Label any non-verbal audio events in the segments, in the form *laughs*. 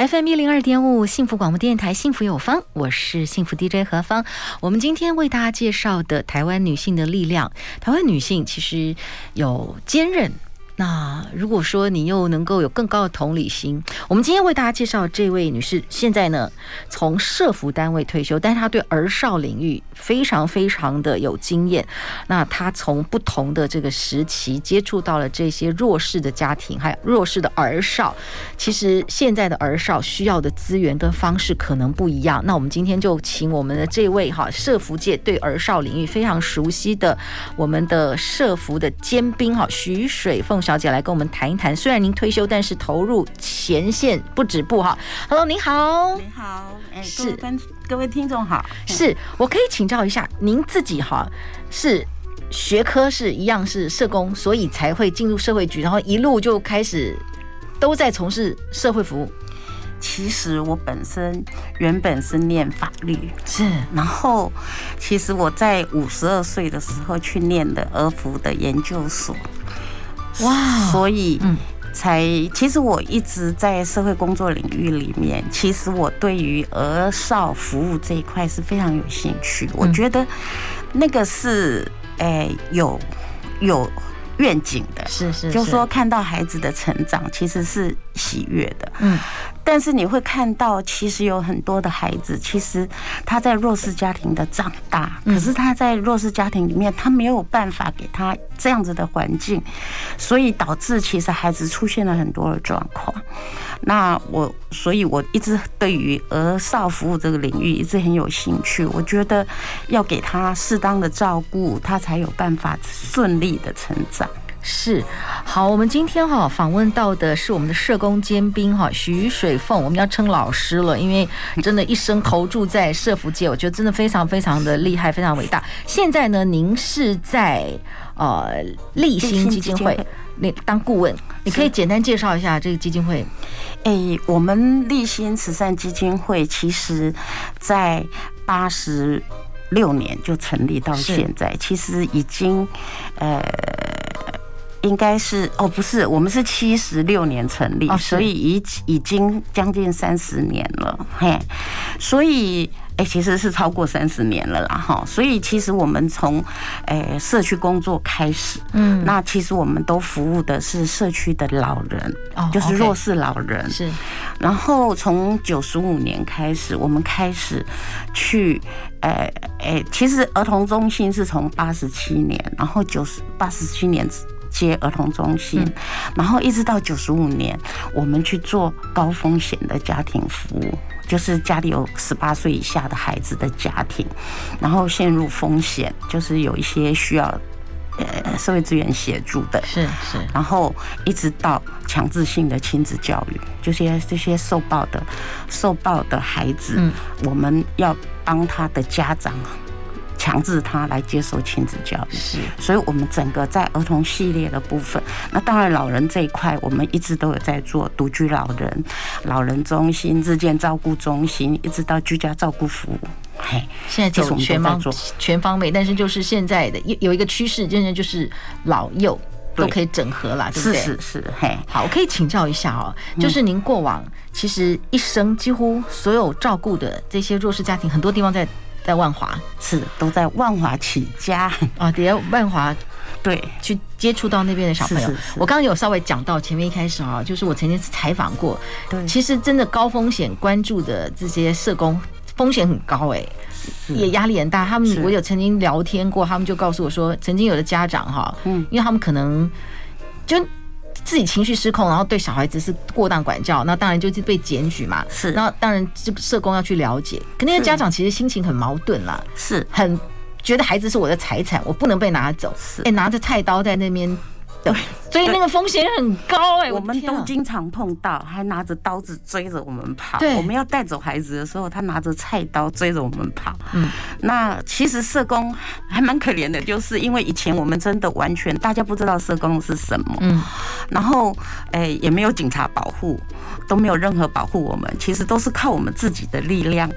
FM 一零二点五，幸福广播电台，幸福有方，我是幸福 DJ 何芳。我们今天为大家介绍的台湾女性的力量，台湾女性其实有坚韧。那如果说你又能够有更高的同理心，我们今天为大家介绍这位女士，现在呢从社福单位退休，但是她对儿少领域非常非常的有经验。那她从不同的这个时期接触到了这些弱势的家庭，还有弱势的儿少。其实现在的儿少需要的资源跟方式可能不一样。那我们今天就请我们的这位哈社福界对儿少领域非常熟悉的我们的社福的尖兵哈徐水凤小姐来跟我们谈一谈，虽然您退休，但是投入前线不止步哈。Hello，您好，您好，哎，是。跟各位听众好，是。我可以请教一下，您自己哈是学科是一样是社工，所以才会进入社会局，然后一路就开始都在从事社会服务。其实我本身原本是念法律，是，然后其实我在五十二岁的时候去念的儿福的研究所。哇，所以才其实我一直在社会工作领域里面，其实我对于儿少服务这一块是非常有兴趣。我觉得那个是诶有有愿景的，是是，就是说看到孩子的成长，其实是喜悦的。嗯。但是你会看到，其实有很多的孩子，其实他在弱势家庭的长大，可是他在弱势家庭里面，他没有办法给他这样子的环境，所以导致其实孩子出现了很多的状况。那我，所以我一直对于儿少服务这个领域一直很有兴趣。我觉得要给他适当的照顾，他才有办法顺利的成长。是，好，我们今天哈访问到的是我们的社工尖兵哈徐水凤，我们要称老师了，因为真的一生投注在社福界，我觉得真的非常非常的厉害，非常伟大。现在呢，您是在呃立新基金会那当顾问，你可以简单介绍一下这个基金会。哎，我们立新慈善基金会其实在八十六年就成立到现在，其实已经呃。应该是哦，不是，我们是七十六年成立，所以已已经将近三十年了，嘿，所以哎，其实是超过三十年了啦，哈，所以其实我们从诶社区工作开始，嗯，那其实我们都服务的是社区的老人，就是弱势老人，是，然后从九十五年开始，我们开始去，诶诶，其实儿童中心是从八十七年，然后九十八十七年。接儿童中心，然后一直到九十五年，我们去做高风险的家庭服务，就是家里有十八岁以下的孩子的家庭，然后陷入风险，就是有一些需要呃社会资源协助的，是是，然后一直到强制性的亲子教育，就是这些受暴的受暴的孩子，我们要帮他的家长。强制他来接受亲子教育，是，所以我们整个在儿童系列的部分，那当然老人这一块，我们一直都有在做独居老人、老人中心、日间照顾中心，一直到居家照顾服务。嘿，现在走全方全方位，但是就是现在的有有一个趋势，真的就是老幼都可以整合了，对不对？是是是，嘿，好，我可以请教一下哦，就是您过往其实一生几乎所有照顾的这些弱势家庭，很多地方在。在万华是都在万华起家。啊，底下万华 *laughs* 对，去接触到那边的小朋友。我刚刚有稍微讲到前面一开始啊，就是我曾经是采访过，对，其实真的高风险关注的这些社工风险很高哎，也压力很大。他们我有曾经聊天过，他们就告诉我说，曾经有的家长哈，嗯，因为他们可能就。自己情绪失控，然后对小孩子是过当管教，那当然就是被检举嘛。是，那当然这个社工要去了解。可那些家长其实心情很矛盾啦，是很觉得孩子是我的财产，我不能被拿走。是，哎，拿着菜刀在那边对，*laughs* 所以那个风险很高哎、欸，我们都经常碰到，还拿着刀子追着我们跑。对，我们要带走孩子的时候，他拿着菜刀追着我们跑。嗯，那其实社工还蛮可怜的，就是因为以前我们真的完全大家不知道社工是什么，嗯，然后哎也没有警察保护，都没有任何保护我们，其实都是靠我们自己的力量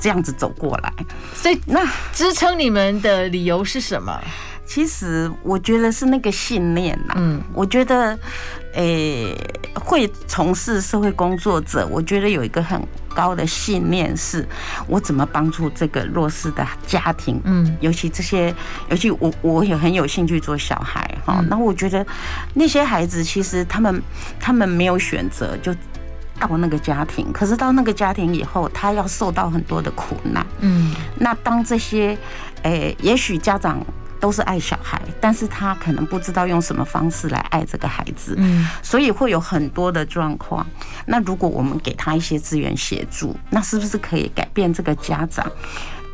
这样子走过来。所以那支撑你们的理由是什么？其实我觉得是那个信念呐，嗯，我觉得，诶，会从事社会工作者，我觉得有一个很高的信念，是我怎么帮助这个弱势的家庭，嗯，尤其这些，尤其我我也很有兴趣做小孩哈，那我觉得那些孩子其实他们他们没有选择，就到那个家庭，可是到那个家庭以后，他要受到很多的苦难，嗯，那当这些，诶，也许家长。都是爱小孩，但是他可能不知道用什么方式来爱这个孩子，嗯，所以会有很多的状况。那如果我们给他一些资源协助，那是不是可以改变这个家长，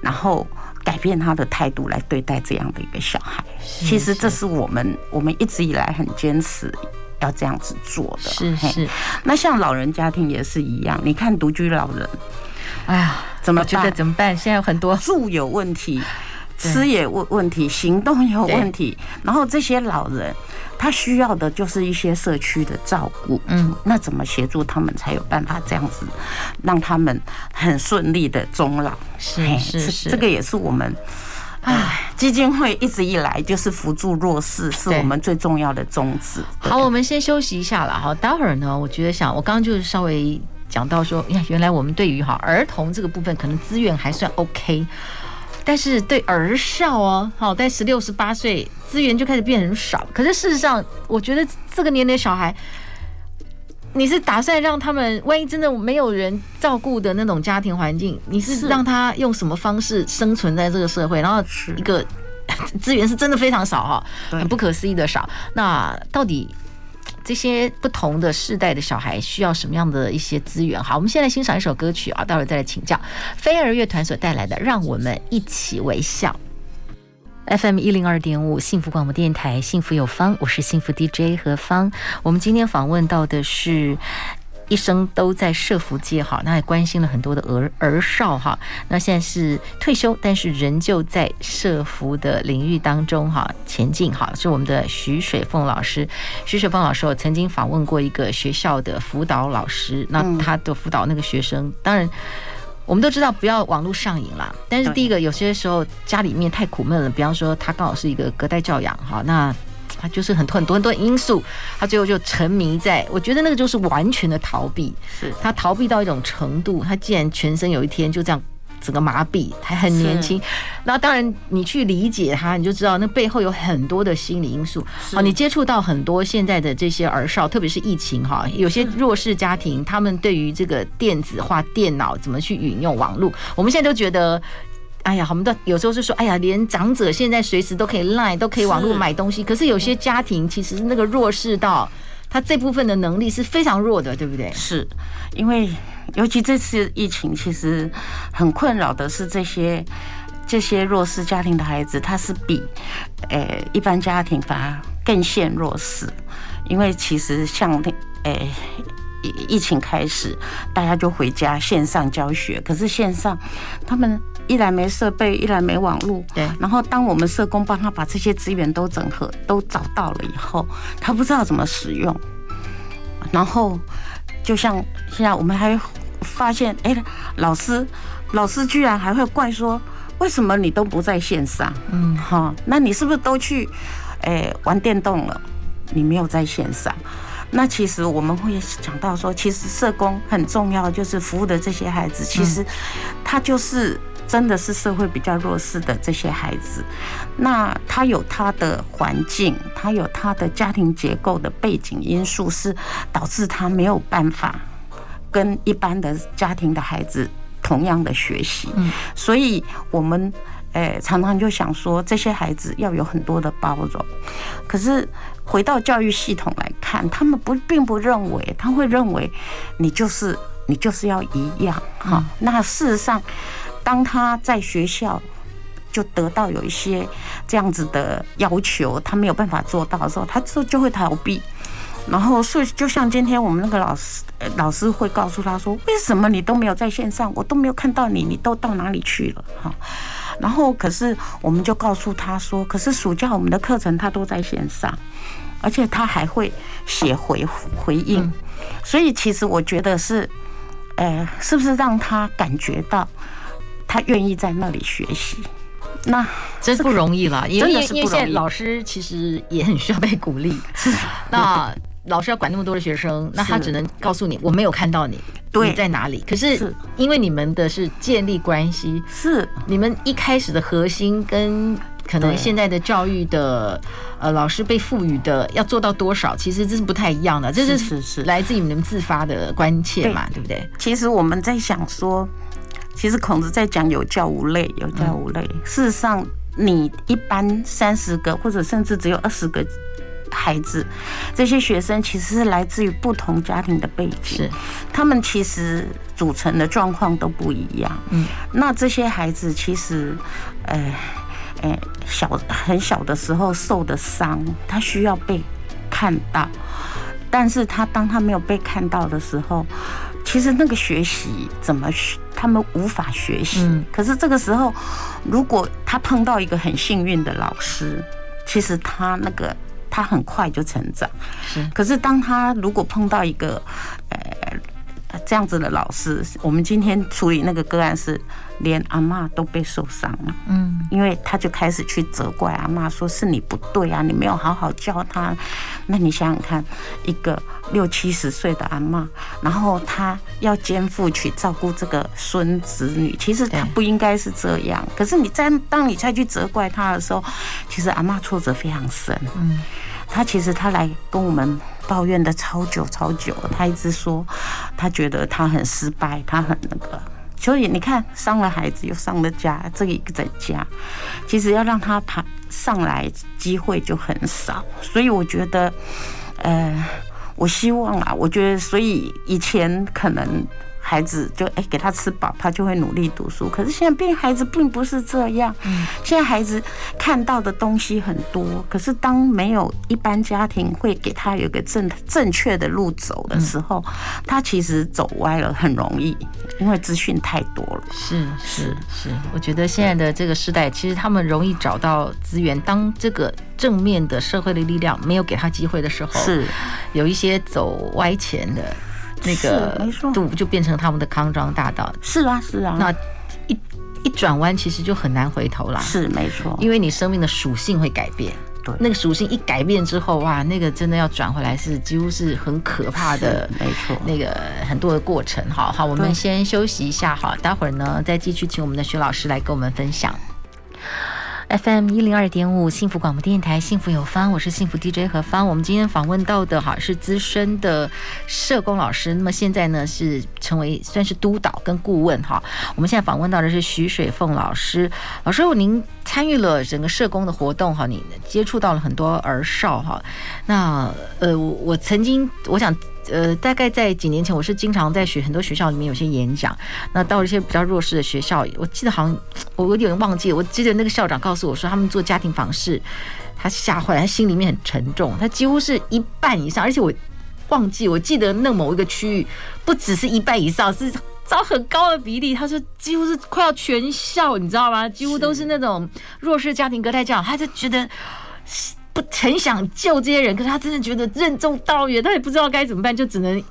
然后改变他的态度来对待这样的一个小孩？其实这是我们我们一直以来很坚持要这样子做的。是是。那像老人家庭也是一样，你看独居老人，哎呀，怎么觉得怎么办？现在有很多住有问题。吃也问问题，行动也有问题，然后这些老人他需要的就是一些社区的照顾，嗯，那怎么协助他们才有办法这样子让他们很顺利的终老？是是是，这个也是我们唉基金会一直以来就是扶助弱势，是我们最重要的宗旨。好，我们先休息一下了哈，待会儿呢，我觉得想我刚刚就是稍微讲到说，呀原来我们对于哈儿童这个部分可能资源还算 OK。但是对儿少哦，好，在十六、十八岁，资源就开始变很少。可是事实上，我觉得这个年龄小孩，你是打算让他们，万一真的没有人照顾的那种家庭环境，你是让他用什么方式生存在这个社会？然后一个 *laughs* 资源是真的非常少哈，很不可思议的少。那到底？这些不同的世代的小孩需要什么样的一些资源？好，我们先来欣赏一首歌曲啊，待会儿再来请教飞儿乐团所带来的《让我们一起微笑》。FM 一零二点五幸福广播电台，幸福有方，我是幸福 DJ 何方。我们今天访问到的是。一生都在社福界哈，那也关心了很多的儿儿少哈。那现在是退休，但是仍旧在社福的领域当中哈前进哈。是我们的徐水凤老师，徐水凤老师我曾经访问过一个学校的辅导老师，那他的辅导那个学生，当然我们都知道不要网络上瘾啦。但是第一个有些时候家里面太苦闷了，比方说他刚好是一个隔代教养哈，那。他就是很多很多很多因素，他最后就沉迷在，我觉得那个就是完全的逃避。是他逃避到一种程度，他竟然全身有一天就这样整个麻痹，还很年轻。那当然你去理解他，你就知道那背后有很多的心理因素。好，你接触到很多现在的这些儿少，特别是疫情哈，有些弱势家庭，他们对于这个电子化电脑怎么去运用网络，我们现在都觉得。哎呀，我们都有时候是说，哎呀，连长者现在随时都可以 Line，都可以网络买东西。可是有些家庭其实那个弱势到他这部分的能力是非常弱的，对不对？是，因为尤其这次疫情，其实很困扰的是这些这些弱势家庭的孩子，他是比诶一般家庭反而更陷弱势，因为其实像那诶。疫情开始，大家就回家线上教学。可是线上，他们一来没设备，一来没网络。对。然后，当我们社工帮他把这些资源都整合、都找到了以后，他不知道怎么使用。然后，就像现在我们还发现，哎，老师，老师居然还会怪说，为什么你都不在线上？嗯，哈，那你是不是都去，哎，玩电动了？你没有在线上。那其实我们会讲到说，其实社工很重要，就是服务的这些孩子，其实他就是真的是社会比较弱势的这些孩子。那他有他的环境，他有他的家庭结构的背景因素，是导致他没有办法跟一般的家庭的孩子同样的学习。所以我们。哎，常常就想说这些孩子要有很多的包容，可是回到教育系统来看，他们不并不认为，他会认为你就是你就是要一样哈。那事实上，当他在学校就得到有一些这样子的要求，他没有办法做到的时候，他就就会逃避。然后，所以就像今天我们那个老师，老师会告诉他说：“为什么你都没有在线上？我都没有看到你，你都到哪里去了？”哈。然后，可是我们就告诉他说：“可是暑假我们的课程他都在线上，而且他还会写回回应。所以，其实我觉得是，呃，是不是让他感觉到他愿意在那里学习？那真不容易了，因为因为现在老师其实也很需要被鼓励。是那。老师要管那么多的学生，那他只能告诉你我没有看到你，你在哪里？可是因为你们的是建立关系，是你们一开始的核心跟可能现在的教育的呃老师被赋予的要做到多少，其实这是不太一样的。这是是是来自于你们自发的关切嘛，对不对？其实我们在想说，其实孔子在讲有教无类，有教无类。事实上，你一般三十个或者甚至只有二十个。孩子，这些学生其实是来自于不同家庭的背景，是他们其实组成的状况都不一样。嗯，那这些孩子其实，呃，呃，小很小的时候受的伤，他需要被看到，但是他当他没有被看到的时候，其实那个学习怎么学，他们无法学习。可是这个时候，如果他碰到一个很幸运的老师，其实他那个。他很快就成长，是。可是当他如果碰到一个呃这样子的老师，我们今天处理那个个案是连阿妈都被受伤了，嗯，因为他就开始去责怪阿妈，说是你不对啊，你没有好好教他。那你想想看，一个六七十岁的阿妈，然后他要肩负去照顾这个孙子女，其实他不应该是这样。可是你在当你再去责怪他的时候，其实阿妈挫折非常深，嗯。他其实他来跟我们抱怨的超久超久，他一直说他觉得他很失败，他很那个，所以你看伤了孩子又伤了家，这个一个在家，其实要让他爬上来机会就很少，所以我觉得，呃，我希望啊，我觉得所以以前可能。孩子就哎给他吃饱，他就会努力读书。可是现在并孩子并不是这样。嗯，现在孩子看到的东西很多，可是当没有一般家庭会给他有个正正确的路走的时候，他其实走歪了很容易，因为资讯太多了。是是是，我觉得现在的这个时代，其实他们容易找到资源。当这个正面的社会的力量没有给他机会的时候，是有一些走歪前的。那个路就变成他们的康庄大道。是啊，是啊。那一一转弯，其实就很难回头了。是没错，因为你生命的属性会改变。对，那个属性一改变之后，哇，那个真的要转回来是几乎是很可怕的。没错，那个很多的过程。好好，我们先休息一下。好，待会儿呢再继续请我们的徐老师来跟我们分享。FM 一零二点五幸福广播电台，幸福有方，我是幸福 DJ 何芳。我们今天访问到的哈是资深的社工老师，那么现在呢是成为算是督导跟顾问哈。我们现在访问到的是徐水凤老师，老师，您参与了整个社工的活动哈，你接触到了很多儿少哈。那呃，我曾经我想。呃，大概在几年前，我是经常在学很多学校里面有些演讲。那到了一些比较弱势的学校，我记得好像我有点忘记。我记得那个校长告诉我说，他们做家庭访视，他吓坏了，他心里面很沉重。他几乎是一半以上，而且我忘记，我记得那某一个区域不只是一半以上，是招很高的比例。他说几乎是快要全校，你知道吗？几乎都是那种弱势家庭隔代教养，他就觉得。很想救这些人，可是他真的觉得任重道远，他也不知道该怎么办，就只能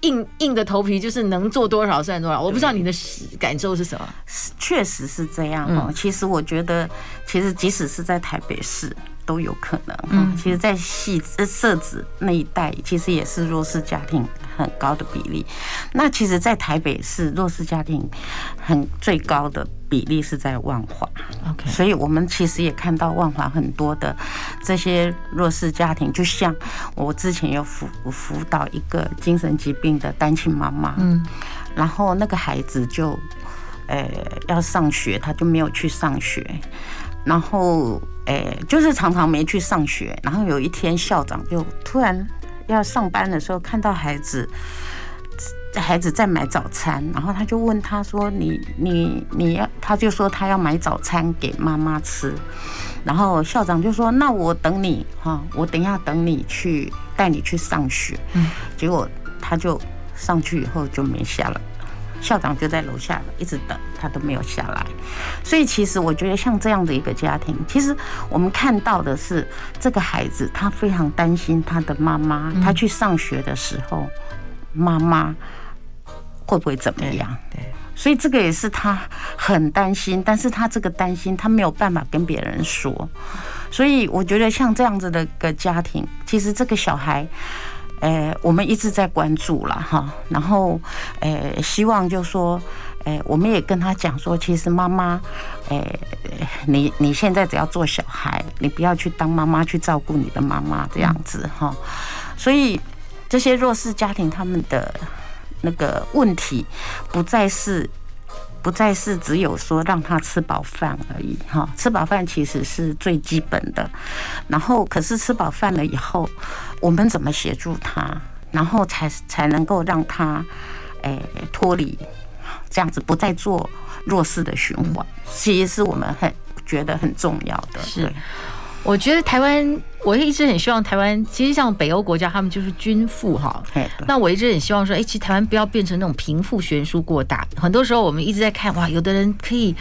硬硬着头皮，就是能做多少算多少。我不知道你的感受是什么？确实是这样哦。其实我觉得，其实即使是在台北市。都有可能。嗯，其实，在汐社子那一带，其实也是弱势家庭很高的比例。那其实，在台北市弱势家庭很最高的比例是在万华。OK，所以我们其实也看到万华很多的这些弱势家庭，就像我之前有辅辅导一个精神疾病的单亲妈妈，嗯，然后那个孩子就呃要上学，他就没有去上学。然后，呃，就是常常没去上学。然后有一天，校长就突然要上班的时候，看到孩子孩子在买早餐，然后他就问他说：“你你你要？”他就说他要买早餐给妈妈吃。然后校长就说：“那我等你哈，我等一下等你去带你去上学。”嗯，结果他就上去以后就没下来，校长就在楼下一直等，他都没有下来。所以其实我觉得像这样的一个家庭，其实我们看到的是这个孩子他非常担心他的妈妈，他去上学的时候，妈妈。会不会怎么样？对，所以这个也是他很担心，但是他这个担心他没有办法跟别人说，所以我觉得像这样子的一个家庭，其实这个小孩，呃，我们一直在关注了哈，然后呃，希望就说，呃，我们也跟他讲说，其实妈妈，呃，你你现在只要做小孩，你不要去当妈妈去照顾你的妈妈这样子哈，所以这些弱势家庭他们的。那个问题不再是，不再是只有说让他吃饱饭而已哈，吃饱饭其实是最基本的。然后，可是吃饱饭了以后，我们怎么协助他，然后才才能够让他诶脱离这样子，不再做弱势的循环，其实是我们很觉得很重要的。是，我觉得台湾。我一直很希望台湾，其实像北欧国家，他们就是均富哈。那我一直很希望说，哎，其实台湾不要变成那种贫富悬殊过大。很多时候我们一直在看，哇，有的人可以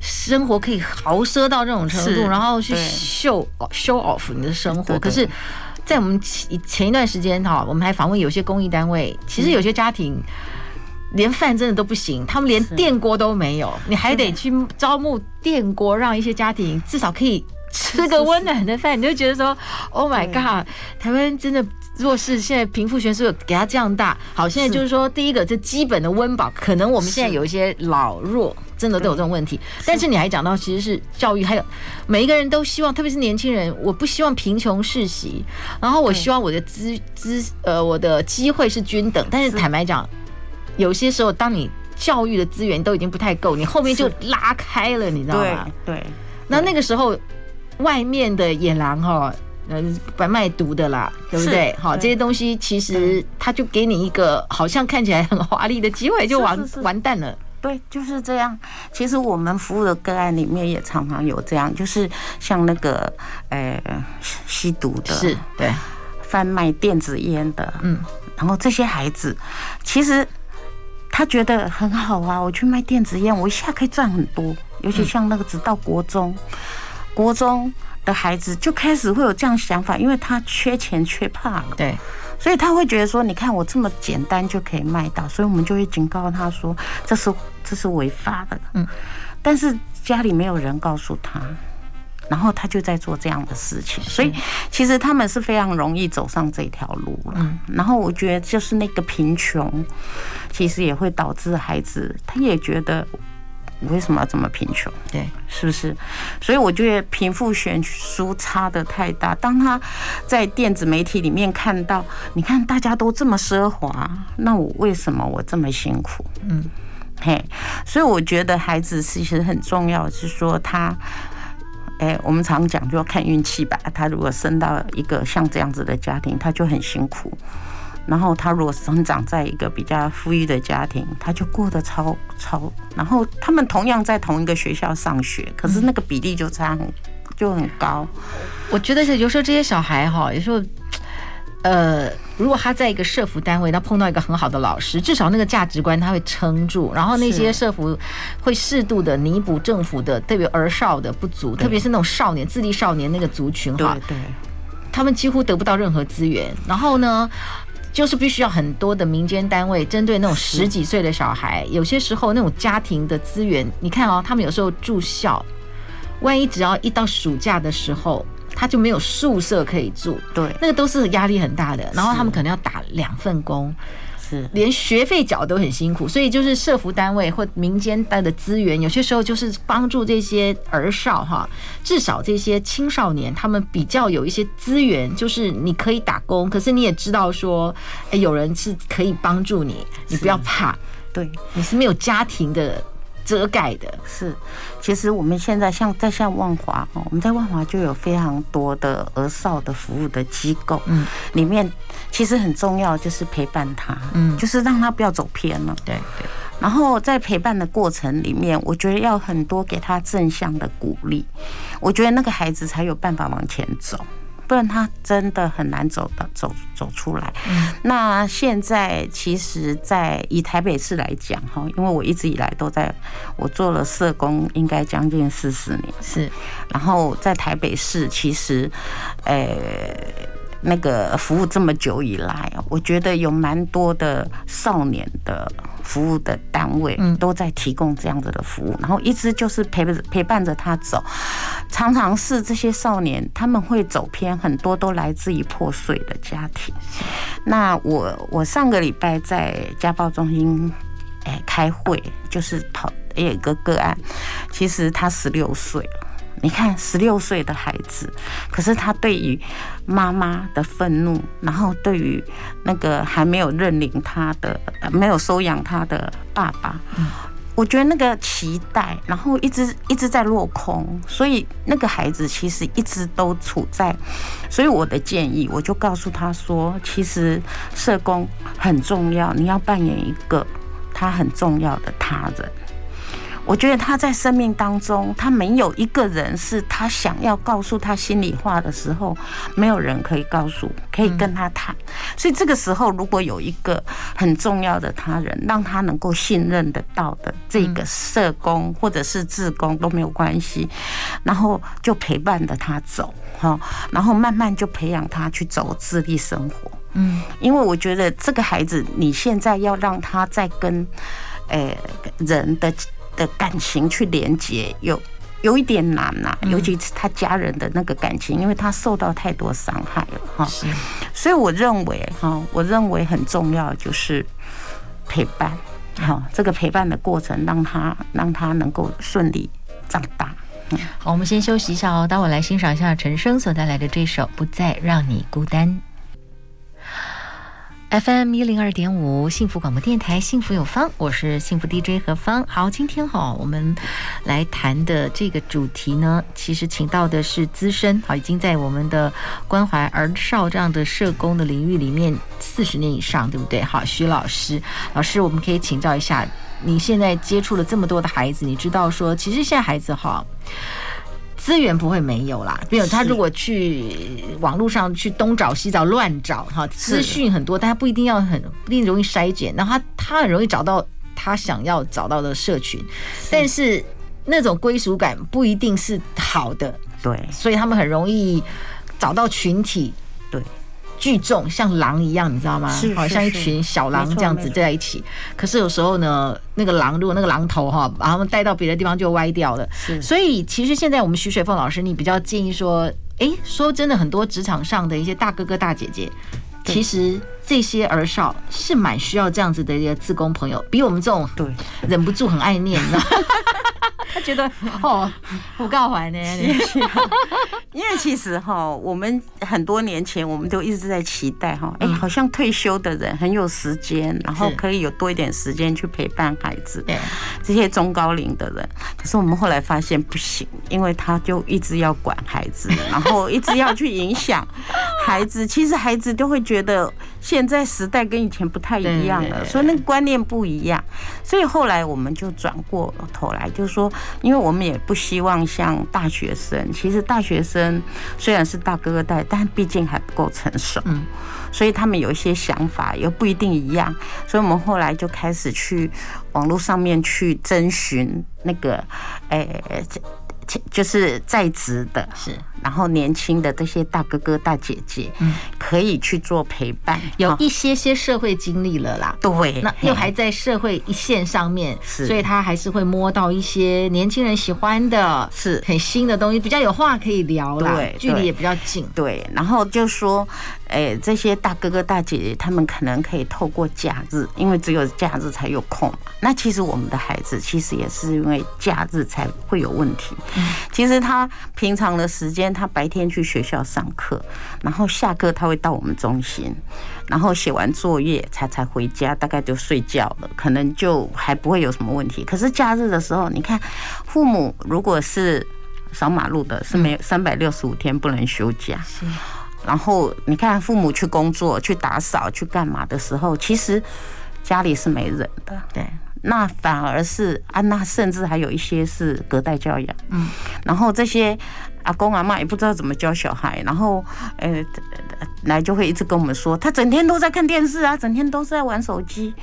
生活可以豪奢到这种程度，然后去秀 show off 你的生活。可是，在我们前前一段时间哈，我们还访问有些公益单位，其实有些家庭连饭真的都不行，他们连电锅都没有，你还得去招募电锅，让一些家庭至少可以。*laughs* 吃个温暖的饭，你就觉得说，*laughs* Oh my God，台湾真的弱势，现在贫富悬殊给他这样大。好，现在就是说，第一个这基本的温饱，可能我们现在有一些老弱真的都有这种问题。但是你还讲到，其实是教育，还有每一个人都希望，特别是年轻人，我不希望贫穷世袭，然后我希望我的资资呃我的机会是均等。但是坦白讲，有些时候当你教育的资源都已经不太够，你后面就拉开了，你知道吗？对，那那个时候。外面的野狼哈，呃，贩卖毒的啦，对不对？好，这些东西其实他就给你一个好像看起来很华丽的机会，就完完蛋了。对，就是这样。其实我们服务的个案里面也常常有这样，就是像那个呃吸毒的，是对，贩卖电子烟的，嗯，然后这些孩子其实他觉得很好啊，我去卖电子烟，我一下可以赚很多，尤其像那个直到国中。国中的孩子就开始会有这样想法，因为他缺钱缺怕了，对，所以他会觉得说，你看我这么简单就可以卖到，所以我们就会警告他说，这是这是违法的，嗯，但是家里没有人告诉他，然后他就在做这样的事情，所以其实他们是非常容易走上这条路了，嗯，然后我觉得就是那个贫穷，其实也会导致孩子他也觉得。你为什么要这么贫穷？对，是不是？所以我觉得贫富悬殊差的太大。当他在电子媒体里面看到，你看大家都这么奢华，那我为什么我这么辛苦？嗯，嘿，所以我觉得孩子其实很重要，是说他，哎，我们常讲就要看运气吧。他如果生到一个像这样子的家庭，他就很辛苦。然后他如果生长在一个比较富裕的家庭，他就过得超超。然后他们同样在同一个学校上学，可是那个比例就差很就很高。我觉得是有时候这些小孩哈，有时候呃，如果他在一个社服单位，他碰到一个很好的老师，至少那个价值观他会撑住。然后那些社服会适度的弥补政府的特别儿少的不足，特别是那种少年、自立少年那个族群哈，对，他们几乎得不到任何资源。然后呢？就是必须要很多的民间单位针对那种十几岁的小孩，有些时候那种家庭的资源，你看哦，他们有时候住校，万一只要一到暑假的时候，他就没有宿舍可以住，对，那个都是压力很大的。然后他们可能要打两份工。是，连学费缴都很辛苦，所以就是社服单位或民间带的资源，有些时候就是帮助这些儿少哈，至少这些青少年，他们比较有一些资源，就是你可以打工，可是你也知道说，哎，有人是可以帮助你，你不要怕，对，你是没有家庭的折盖的。是，其实我们现在像在像万华哦，我们在万华就有非常多的儿少的服务的机构，嗯，里面其实很重要就是陪伴他，嗯，就是让他不要走偏了，对对。然后在陪伴的过程里面，我觉得要很多给他正向的鼓励，我觉得那个孩子才有办法往前走。不然他真的很难走的走走出来。那现在其实，在以台北市来讲哈，因为我一直以来都在，我做了社工，应该将近四十年。是，然后在台北市，其实，呃。那个服务这么久以来，我觉得有蛮多的少年的服务的单位都在提供这样子的服务，然后一直就是陪陪伴着他走。常常是这些少年他们会走偏，很多都来自于破碎的家庭。那我我上个礼拜在家暴中心哎开会，就是讨有一个个案，其实他十六岁了。你看，十六岁的孩子，可是他对于妈妈的愤怒，然后对于那个还没有认领他的、没有收养他的爸爸，我觉得那个期待，然后一直一直在落空，所以那个孩子其实一直都处在。所以我的建议，我就告诉他说，其实社工很重要，你要扮演一个他很重要的他人。我觉得他在生命当中，他没有一个人是他想要告诉他心里话的时候，没有人可以告诉，可以跟他谈。所以这个时候，如果有一个很重要的他人，让他能够信任得到的这个社工或者是志工都没有关系，然后就陪伴着他走，哈，然后慢慢就培养他去走自立生活。嗯，因为我觉得这个孩子，你现在要让他再跟，呃，人的。的感情去连接有有一点难呐，尤其是他家人的那个感情，因为他受到太多伤害了哈。所以我认为哈，我认为很重要就是陪伴，好，这个陪伴的过程让他让他能够顺利长大。好，我们先休息一下哦，待会来欣赏一下陈升所带来的这首《不再让你孤单》。FM 一零二点五，幸福广播电台，幸福有方，我是幸福 DJ 何芳。好，今天哈，我们来谈的这个主题呢，其实请到的是资深，好，已经在我们的关怀儿少这样的社工的领域里面四十年以上，对不对？好，徐老师，老师，我们可以请教一下，你现在接触了这么多的孩子，你知道说，其实现在孩子哈。资源不会没有啦，没有他如果去网络上去东找西找乱找哈，资讯很多，但他不一定要很不一定容易筛检，然后他他很容易找到他想要找到的社群，但是那种归属感不一定是好的，对，所以他们很容易找到群体，对。聚众像狼一样，你知道吗？好像一群小狼这样子在一起。可是有时候呢，那个狼如果那个狼头哈，把他们带到别的地方就歪掉了。是，所以其实现在我们徐水凤老师，你比较建议说，哎，说真的，很多职场上的一些大哥哥大姐姐，其实这些儿少是蛮需要这样子的一个自工朋友，比我们这种对忍不住很爱念，你知道吗？他觉得哦，不告怀呢。*laughs* 因为其实哈，我们很多年前我们都一直在期待哈，哎，好像退休的人很有时间，然后可以有多一点时间去陪伴孩子。对，这些中高龄的人，可是我们后来发现不行，因为他就一直要管孩子，*laughs* 然后一直要去影响孩子。其实孩子都会觉得现在时代跟以前不太一样了，所以那个观念不一样。所以后来我们就转过头来，就是说。因为我们也不希望像大学生，其实大学生虽然是大哥哥带，但毕竟还不够成熟，嗯，所以他们有一些想法又不一定一样，所以我们后来就开始去网络上面去征询那个，诶，就是在职的，是。然后年轻的这些大哥哥大姐姐，嗯，可以去做陪伴，有一些些社会经历了啦，对，那又还在社会一线上面，是，所以他还是会摸到一些年轻人喜欢的，是很新的东西，比较有话可以聊啦，对，距离也比较近，对。然后就说，哎，这些大哥哥大姐姐他们可能可以透过假日，因为只有假日才有空嘛。那其实我们的孩子其实也是因为假日才会有问题。其实他平常的时间，他白天去学校上课，然后下课他会到我们中心，然后写完作业才才回家，大概就睡觉了，可能就还不会有什么问题。可是假日的时候，你看父母如果是扫马路的，是没有三百六十五天不能休假。然后你看，父母去工作、去打扫、去干嘛的时候，其实家里是没人的。对，那反而是啊，那甚至还有一些是隔代教养。嗯，然后这些阿公阿妈也不知道怎么教小孩，然后呃，来就会一直跟我们说，他整天都在看电视啊，整天都是在玩手机。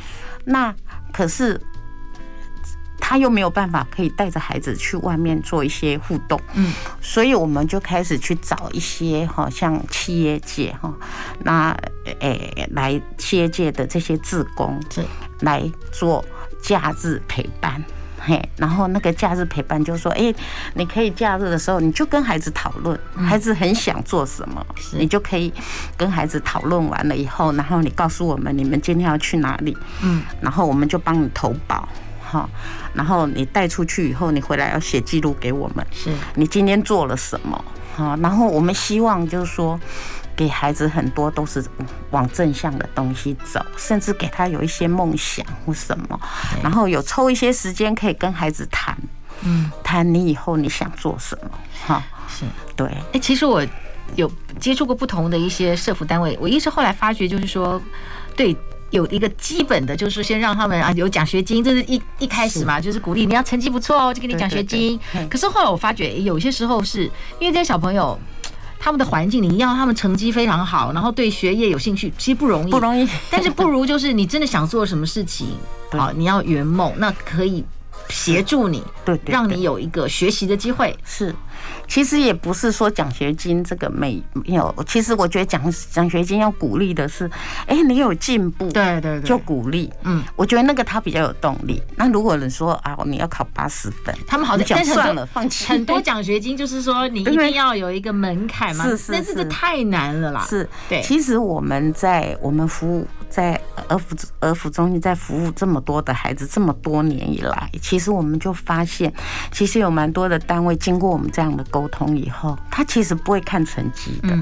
那可是。他又没有办法可以带着孩子去外面做一些互动，嗯，所以我们就开始去找一些哈，像企业界哈，那诶来企业界的这些志工，对来做假日陪伴，嘿，然后那个假日陪伴就说，哎，你可以假日的时候你就跟孩子讨论，孩子很想做什么，你就可以跟孩子讨论完了以后，然后你告诉我们你们今天要去哪里，嗯，然后我们就帮你投保。好，然后你带出去以后，你回来要写记录给我们。是，你今天做了什么？好，然后我们希望就是说，给孩子很多都是往正向的东西走，甚至给他有一些梦想或什么，然后有抽一些时间可以跟孩子谈，嗯，谈你以后你想做什么？哈，是对。哎，其实我有接触过不同的一些社服单位，我一直后来发觉就是说，对。有一个基本的，就是先让他们啊有奖学金，这是一一开始嘛，就是鼓励你要成绩不错哦，就给你奖学金。可是后来我发觉，有些时候是因为这些小朋友他们的环境，你要他们成绩非常好，然后对学业有兴趣，其实不容易，不容易。但是不如就是你真的想做什么事情，*laughs* 好，你要圆梦，那可以协助你，对，让你有一个学习的机会，是。其实也不是说奖学金这个没有，其实我觉得奖奖学金要鼓励的是，哎，你有进步，对对对，就鼓励。嗯，我觉得那个他比较有动力。那如果你说啊，你要考八十分，他们好像讲算了，放弃。很多奖学金就是说你一定要有一个门槛嘛，是是是，但是这太难了啦。是，对。其实我们在我们服务在儿福儿福中心在服务这么多的孩子这么多年以来，其实我们就发现，其实有蛮多的单位经过我们这样的沟。通以后，他其实不会看成绩的，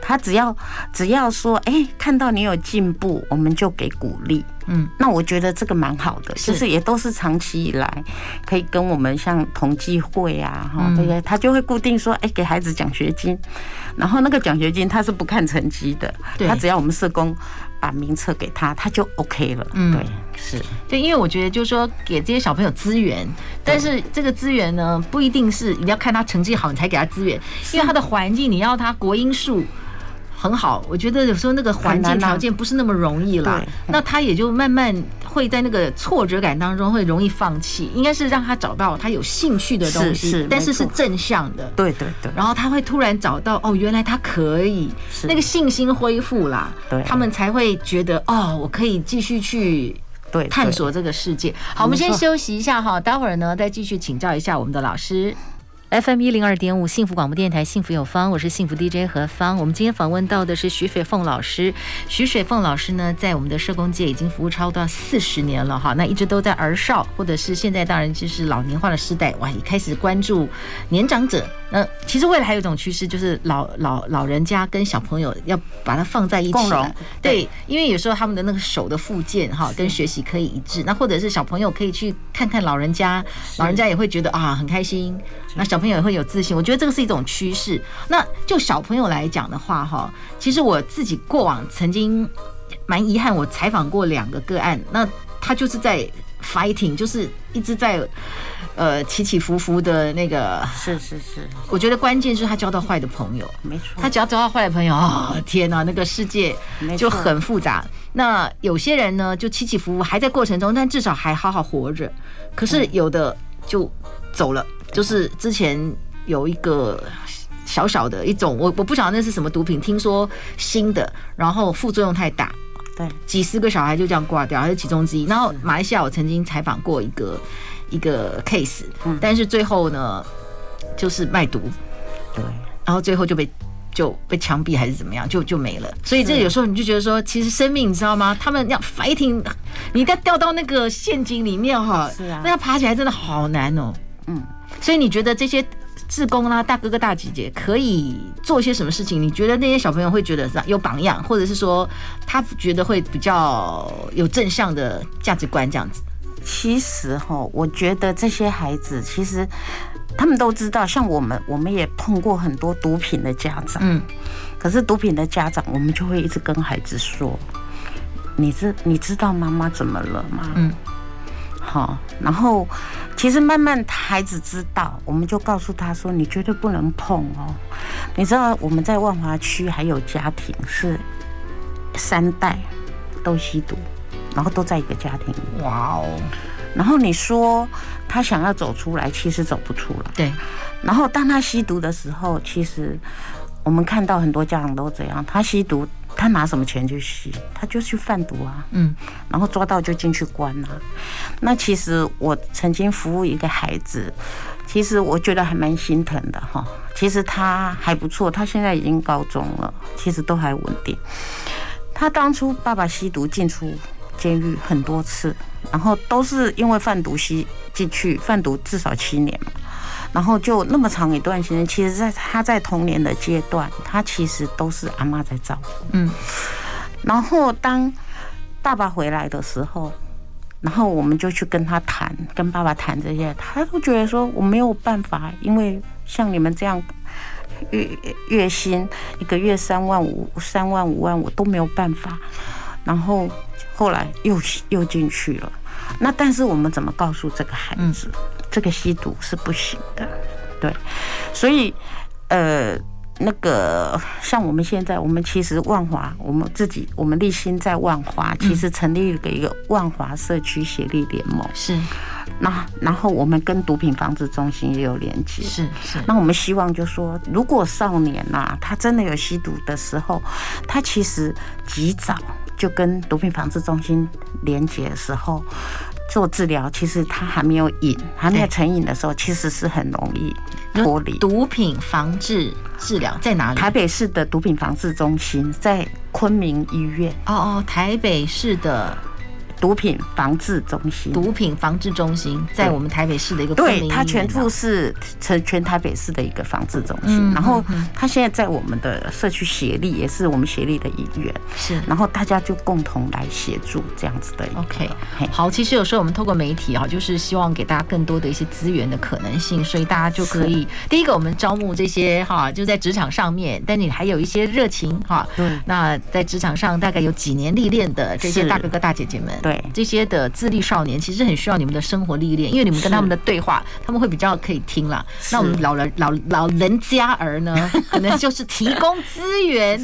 他只要只要说，哎，看到你有进步，我们就给鼓励。嗯，那我觉得这个蛮好的，就是也都是长期以来可以跟我们像同济会啊，哈，这些他就会固定说，哎，给孩子奖学金，然后那个奖学金他是不看成绩的，他只要我们社工把名册给他，他就 OK 了。嗯，对，是对，因为我觉得就是说给这些小朋友资源，但是这个资源呢，不一定是你要看他成绩好你才给他资源，因为他的环境你要他国英数。很好，我觉得有时候那个环境条件不是那么容易啦，那他也就慢慢会在那个挫折感当中会容易放弃。应该是让他找到他有兴趣的东西，但是是正向的。对对对。然后他会突然找到哦，原来他可以，那个信心恢复啦，他们才会觉得哦，我可以继续去探索这个世界。好，我们先休息一下哈，待会儿呢再继续请教一下我们的老师。FM 一零二点五幸福广播电台幸福有方，我是幸福 DJ 何芳。我们今天访问到的是徐水凤老师。徐水凤老师呢，在我们的社工界已经服务超过四十年了哈。那一直都在儿少，或者是现在当然就是老年化的时代，哇，也开始关注年长者。那其实未来还有一种趋势，就是老老老人家跟小朋友要把它放在一起，共融。对，因为有时候他们的那个手的附件哈，跟学习可以一致。那或者是小朋友可以去看看老人家，老人家也会觉得啊很开心。那小朋友也会有自信，我觉得这个是一种趋势。那就小朋友来讲的话，哈，其实我自己过往曾经蛮遗憾，我采访过两个个案，那他就是在 fighting，就是一直在呃起起伏伏的那个。是是是，我觉得关键是他交到坏的朋友，没错。他只要交到坏的朋友，哦，天哪，那个世界就很复杂。那有些人呢，就起起伏伏还在过程中，但至少还好好活着。可是有的就走了。就是之前有一个小小的一种，我我不晓得那是什么毒品，听说新的，然后副作用太大，对，几十个小孩就这样挂掉，还是其中之一。然后马来西亚我曾经采访过一个一个 case，但是最后呢，就是卖毒，对，然后最后就被就被枪毙还是怎么样，就就没了。所以这有时候你就觉得说，其实生命你知道吗？他们要 fighting，你要掉到那个陷阱里面哈，是啊，那要爬起来真的好难哦。嗯，所以你觉得这些志工啦、大哥哥大姐姐可以做些什么事情？你觉得那些小朋友会觉得有榜样，或者是说他觉得会比较有正向的价值观这样子？其实哈，我觉得这些孩子其实他们都知道，像我们，我们也碰过很多毒品的家长。嗯，可是毒品的家长，我们就会一直跟孩子说：“你知你知道妈妈怎么了吗？”嗯，好，然后其实慢慢孩子知道，我们就告诉他说：“你绝对不能碰哦。”你知道我们在万华区还有家庭是三代都吸毒。然后都在一个家庭。哇哦！然后你说他想要走出来，其实走不出来。对。然后当他吸毒的时候，其实我们看到很多家长都这样：他吸毒，他拿什么钱去吸？他就去贩毒啊。嗯。然后抓到就进去关啊。那其实我曾经服务一个孩子，其实我觉得还蛮心疼的哈。其实他还不错，他现在已经高中了，其实都还稳定。他当初爸爸吸毒进出。监狱很多次，然后都是因为贩毒吸进去，贩毒至少七年嘛，然后就那么长一段时间。其实，在他在童年的阶段，他其实都是阿妈在照顾。嗯，然后当爸爸回来的时候，然后我们就去跟他谈，跟爸爸谈这些，他都觉得说我没有办法，因为像你们这样月月薪一个月三万五、三万五万，我都没有办法。然后后来又又进去了，那但是我们怎么告诉这个孩子，这个吸毒是不行的，对，所以呃。那个像我们现在，我们其实万华，我们自己，我们立心在万华，其实成立了一个万华社区协力联盟。是，那然后我们跟毒品防治中心也有连接。是是。那我们希望就说，如果少年呐、啊，他真的有吸毒的时候，他其实及早就跟毒品防治中心连接的时候。做治疗，其实他还没有瘾，还没有成瘾的时候，其实是很容易脱离。毒品防治治疗在哪里？台北市的毒品防治中心在昆明医院。哦哦，台北市的。毒品防治中心，毒品防治中心在我们台北市的一个，对，它全部是全全台北市的一个防治中心。然后它现在在我们的社区协力，也是我们协力的一员。是，然后大家就共同来协助这样子的。OK，好，其实有时候我们透过媒体啊，就是希望给大家更多的一些资源的可能性，所以大家就可以第一个，我们招募这些哈，就在职场上面，但你还有一些热情哈。对。那在职场上大概有几年历练的这些大哥哥大姐姐们。对。这些的自立少年其实很需要你们的生活历练，因为你们跟他们的对话，他们会比较可以听了。那我们老人老老人家儿呢，*laughs* 可能就是提供资源，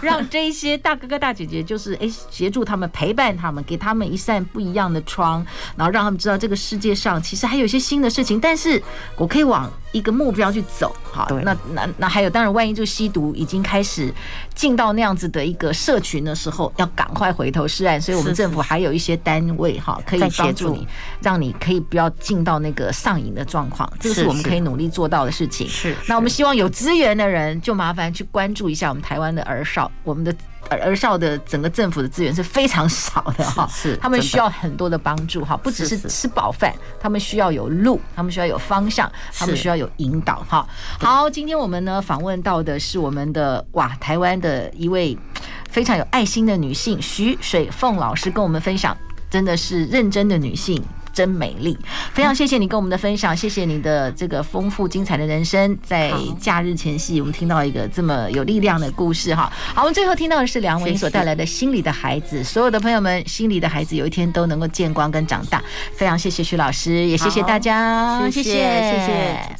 让这些大哥哥大姐姐就是哎协助他们陪伴他们，给他们一扇不一样的窗，然后让他们知道这个世界上其实还有一些新的事情，但是我可以往一个目标去走。好，那那那还有，当然万一就吸毒已经开始进到那样子的一个社群的时候，要赶快回头是岸。所以我们政府还有一些单位哈，可以协助你，让你可以不要进到那个上瘾的状况。这个是我们可以努力做到的事情。是，那我们希望有资源的人就麻烦去关注一下我们台湾的儿少，我们的。儿少的整个政府的资源是非常少的哈，是他们需要很多的帮助哈，不只是吃饱饭，他们需要有路，他们需要有方向，他们需要有引导哈。好，今天我们呢访问到的是我们的哇，台湾的一位非常有爱心的女性徐水凤老师，跟我们分享，真的是认真的女性。真美丽，非常谢谢你跟我们的分享，谢谢你的这个丰富精彩的人生。在假日前夕，我们听到一个这么有力量的故事哈。好，我们最后听到的是梁文音所带来的《心里的孩子》，所有的朋友们，心里的孩子有一天都能够见光跟长大。非常谢谢徐老师，也谢谢大家，谢谢谢谢。